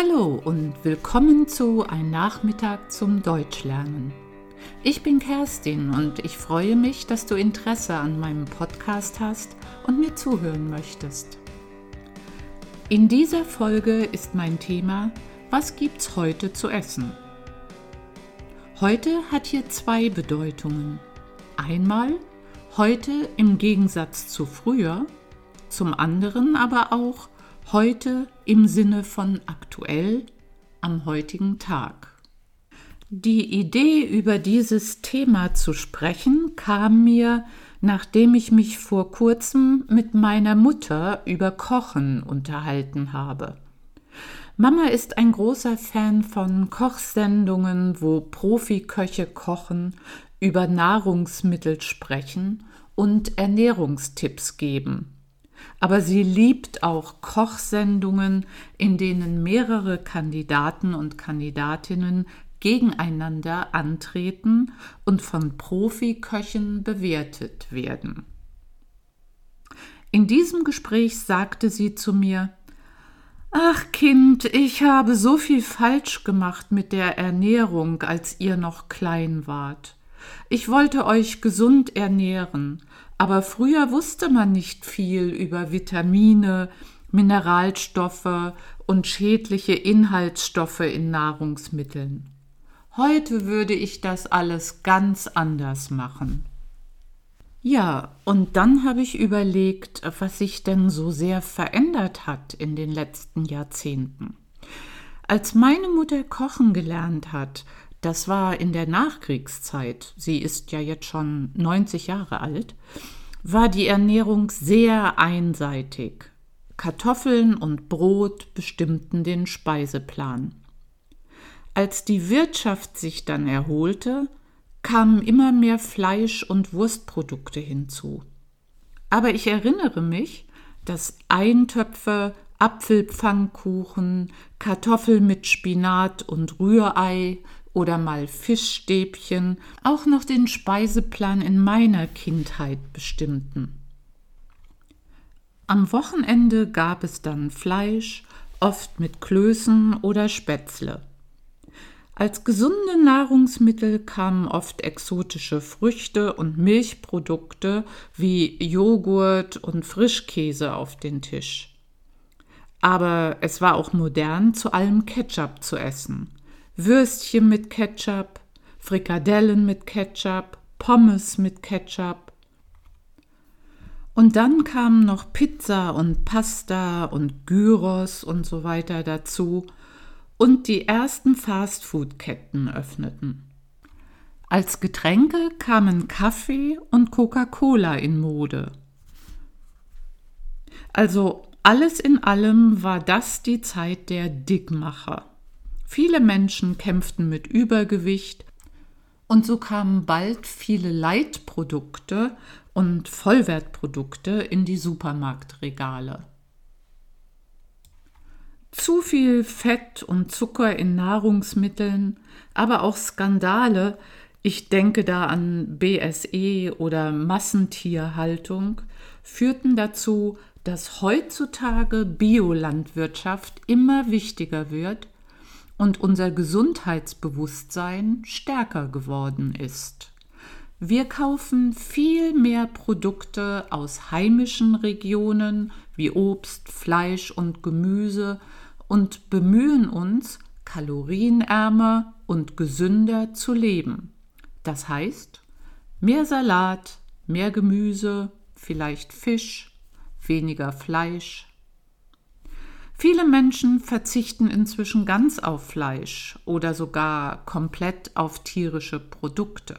Hallo und willkommen zu Ein Nachmittag zum Deutschlernen. Ich bin Kerstin und ich freue mich, dass du Interesse an meinem Podcast hast und mir zuhören möchtest. In dieser Folge ist mein Thema Was gibt's heute zu essen? Heute hat hier zwei Bedeutungen. Einmal heute im Gegensatz zu früher, zum anderen aber auch heute im Sinne von aktuell am heutigen Tag. Die Idee, über dieses Thema zu sprechen, kam mir, nachdem ich mich vor kurzem mit meiner Mutter über Kochen unterhalten habe. Mama ist ein großer Fan von Kochsendungen, wo Profiköche kochen, über Nahrungsmittel sprechen und Ernährungstipps geben. Aber sie liebt auch Kochsendungen, in denen mehrere Kandidaten und Kandidatinnen gegeneinander antreten und von Profiköchen bewertet werden. In diesem Gespräch sagte sie zu mir Ach Kind, ich habe so viel falsch gemacht mit der Ernährung, als ihr noch klein wart. Ich wollte euch gesund ernähren, aber früher wusste man nicht viel über Vitamine, Mineralstoffe und schädliche Inhaltsstoffe in Nahrungsmitteln. Heute würde ich das alles ganz anders machen. Ja, und dann habe ich überlegt, was sich denn so sehr verändert hat in den letzten Jahrzehnten. Als meine Mutter kochen gelernt hat, das war in der Nachkriegszeit, sie ist ja jetzt schon 90 Jahre alt, war die Ernährung sehr einseitig. Kartoffeln und Brot bestimmten den Speiseplan. Als die Wirtschaft sich dann erholte, kamen immer mehr Fleisch- und Wurstprodukte hinzu. Aber ich erinnere mich, dass Eintöpfe, Apfelpfannkuchen, Kartoffel mit Spinat und Rührei oder mal Fischstäbchen auch noch den Speiseplan in meiner Kindheit bestimmten. Am Wochenende gab es dann Fleisch, oft mit Klößen oder Spätzle. Als gesunde Nahrungsmittel kamen oft exotische Früchte und Milchprodukte wie Joghurt und Frischkäse auf den Tisch. Aber es war auch modern, zu allem Ketchup zu essen. Würstchen mit Ketchup, Frikadellen mit Ketchup, Pommes mit Ketchup. Und dann kamen noch Pizza und Pasta und Gyros und so weiter dazu und die ersten Fastfood-Ketten öffneten. Als Getränke kamen Kaffee und Coca-Cola in Mode. Also alles in allem war das die Zeit der Dickmacher. Viele Menschen kämpften mit Übergewicht und so kamen bald viele Leitprodukte und Vollwertprodukte in die Supermarktregale. Zu viel Fett und Zucker in Nahrungsmitteln, aber auch Skandale, ich denke da an BSE oder Massentierhaltung, führten dazu, dass heutzutage Biolandwirtschaft immer wichtiger wird und unser Gesundheitsbewusstsein stärker geworden ist. Wir kaufen viel mehr Produkte aus heimischen Regionen wie Obst, Fleisch und Gemüse und bemühen uns, kalorienärmer und gesünder zu leben. Das heißt, mehr Salat, mehr Gemüse, vielleicht Fisch, weniger Fleisch, Viele Menschen verzichten inzwischen ganz auf Fleisch oder sogar komplett auf tierische Produkte.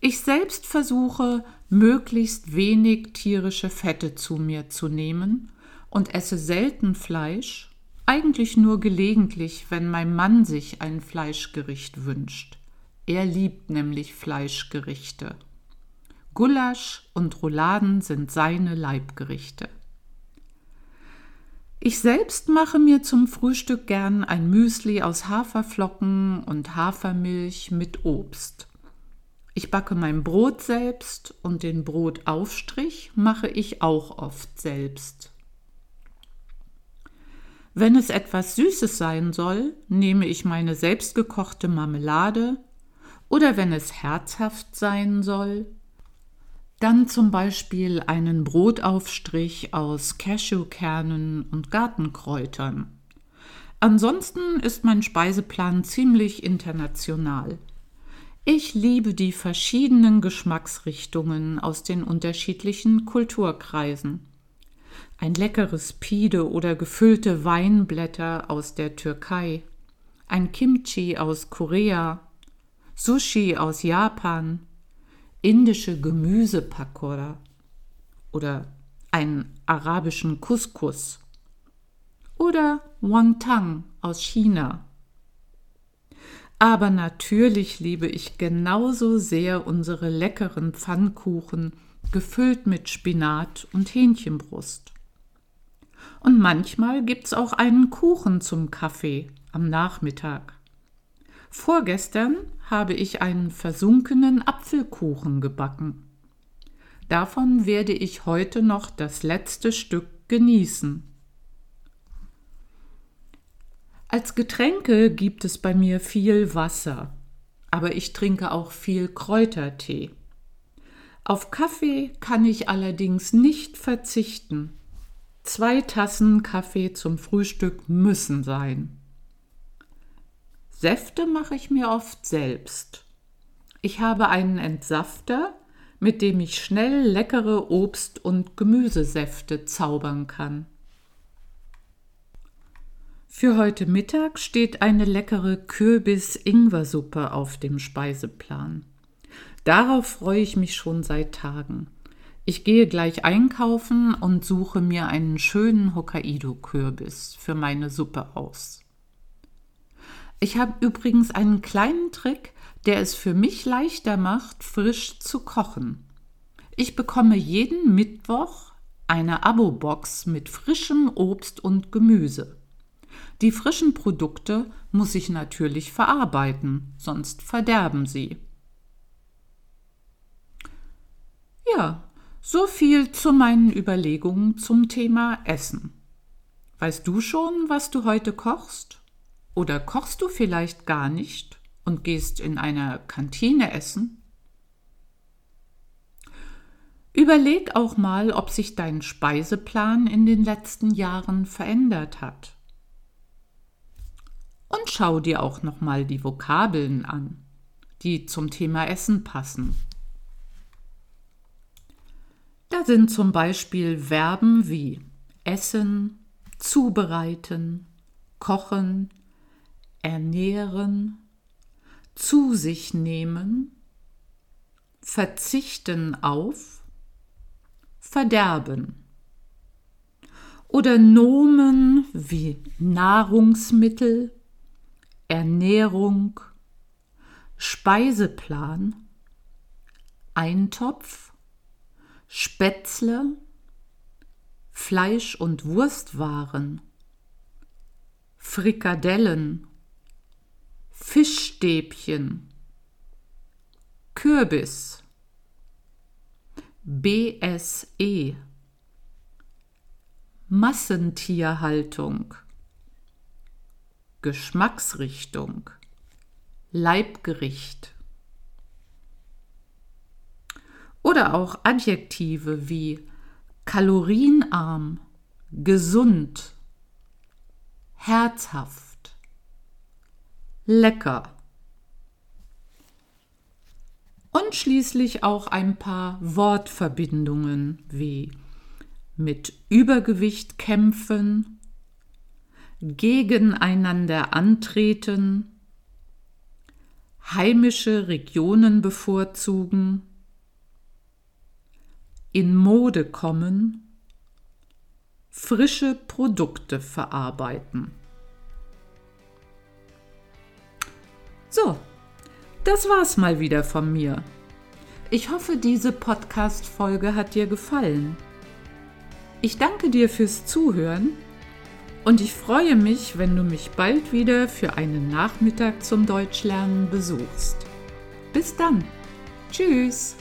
Ich selbst versuche, möglichst wenig tierische Fette zu mir zu nehmen und esse selten Fleisch, eigentlich nur gelegentlich, wenn mein Mann sich ein Fleischgericht wünscht. Er liebt nämlich Fleischgerichte. Gulasch und Rouladen sind seine Leibgerichte. Ich selbst mache mir zum Frühstück gern ein Müsli aus Haferflocken und Hafermilch mit Obst. Ich backe mein Brot selbst und den Brotaufstrich mache ich auch oft selbst. Wenn es etwas Süßes sein soll, nehme ich meine selbstgekochte Marmelade oder wenn es herzhaft sein soll, dann zum Beispiel einen Brotaufstrich aus Cashewkernen und Gartenkräutern. Ansonsten ist mein Speiseplan ziemlich international. Ich liebe die verschiedenen Geschmacksrichtungen aus den unterschiedlichen Kulturkreisen. Ein leckeres Pide oder gefüllte Weinblätter aus der Türkei, ein Kimchi aus Korea, Sushi aus Japan, indische Gemüsepakora oder einen arabischen Couscous oder Wonton aus China. Aber natürlich liebe ich genauso sehr unsere leckeren Pfannkuchen, gefüllt mit Spinat und Hähnchenbrust. Und manchmal gibt's auch einen Kuchen zum Kaffee am Nachmittag. Vorgestern habe ich einen versunkenen Apfelkuchen gebacken. Davon werde ich heute noch das letzte Stück genießen. Als Getränke gibt es bei mir viel Wasser, aber ich trinke auch viel Kräutertee. Auf Kaffee kann ich allerdings nicht verzichten. Zwei Tassen Kaffee zum Frühstück müssen sein. Säfte mache ich mir oft selbst. Ich habe einen Entsafter, mit dem ich schnell leckere Obst- und Gemüsesäfte zaubern kann. Für heute Mittag steht eine leckere Kürbis-Ingwersuppe auf dem Speiseplan. Darauf freue ich mich schon seit Tagen. Ich gehe gleich einkaufen und suche mir einen schönen Hokkaido-Kürbis für meine Suppe aus. Ich habe übrigens einen kleinen Trick, der es für mich leichter macht, frisch zu kochen. Ich bekomme jeden Mittwoch eine Abo-Box mit frischem Obst und Gemüse. Die frischen Produkte muss ich natürlich verarbeiten, sonst verderben sie. Ja, so viel zu meinen Überlegungen zum Thema Essen. Weißt du schon, was du heute kochst? Oder kochst du vielleicht gar nicht und gehst in einer Kantine essen? Überleg auch mal, ob sich dein Speiseplan in den letzten Jahren verändert hat und schau dir auch noch mal die Vokabeln an, die zum Thema Essen passen. Da sind zum Beispiel Verben wie essen, zubereiten, kochen, ernähren, zu sich nehmen, verzichten auf, verderben. Oder Nomen wie Nahrungsmittel, Ernährung, Speiseplan, Eintopf, Spätzle, Fleisch- und Wurstwaren, Frikadellen, Fischstäbchen, Kürbis, BSE, Massentierhaltung, Geschmacksrichtung, Leibgericht. Oder auch Adjektive wie kalorienarm, gesund, herzhaft, lecker. Und schließlich auch ein paar Wortverbindungen wie mit Übergewicht kämpfen, gegeneinander antreten, heimische Regionen bevorzugen, in Mode kommen, frische Produkte verarbeiten. So, das war's mal wieder von mir. Ich hoffe, diese Podcast-Folge hat dir gefallen. Ich danke dir fürs Zuhören und ich freue mich, wenn du mich bald wieder für einen Nachmittag zum Deutschlernen besuchst. Bis dann. Tschüss.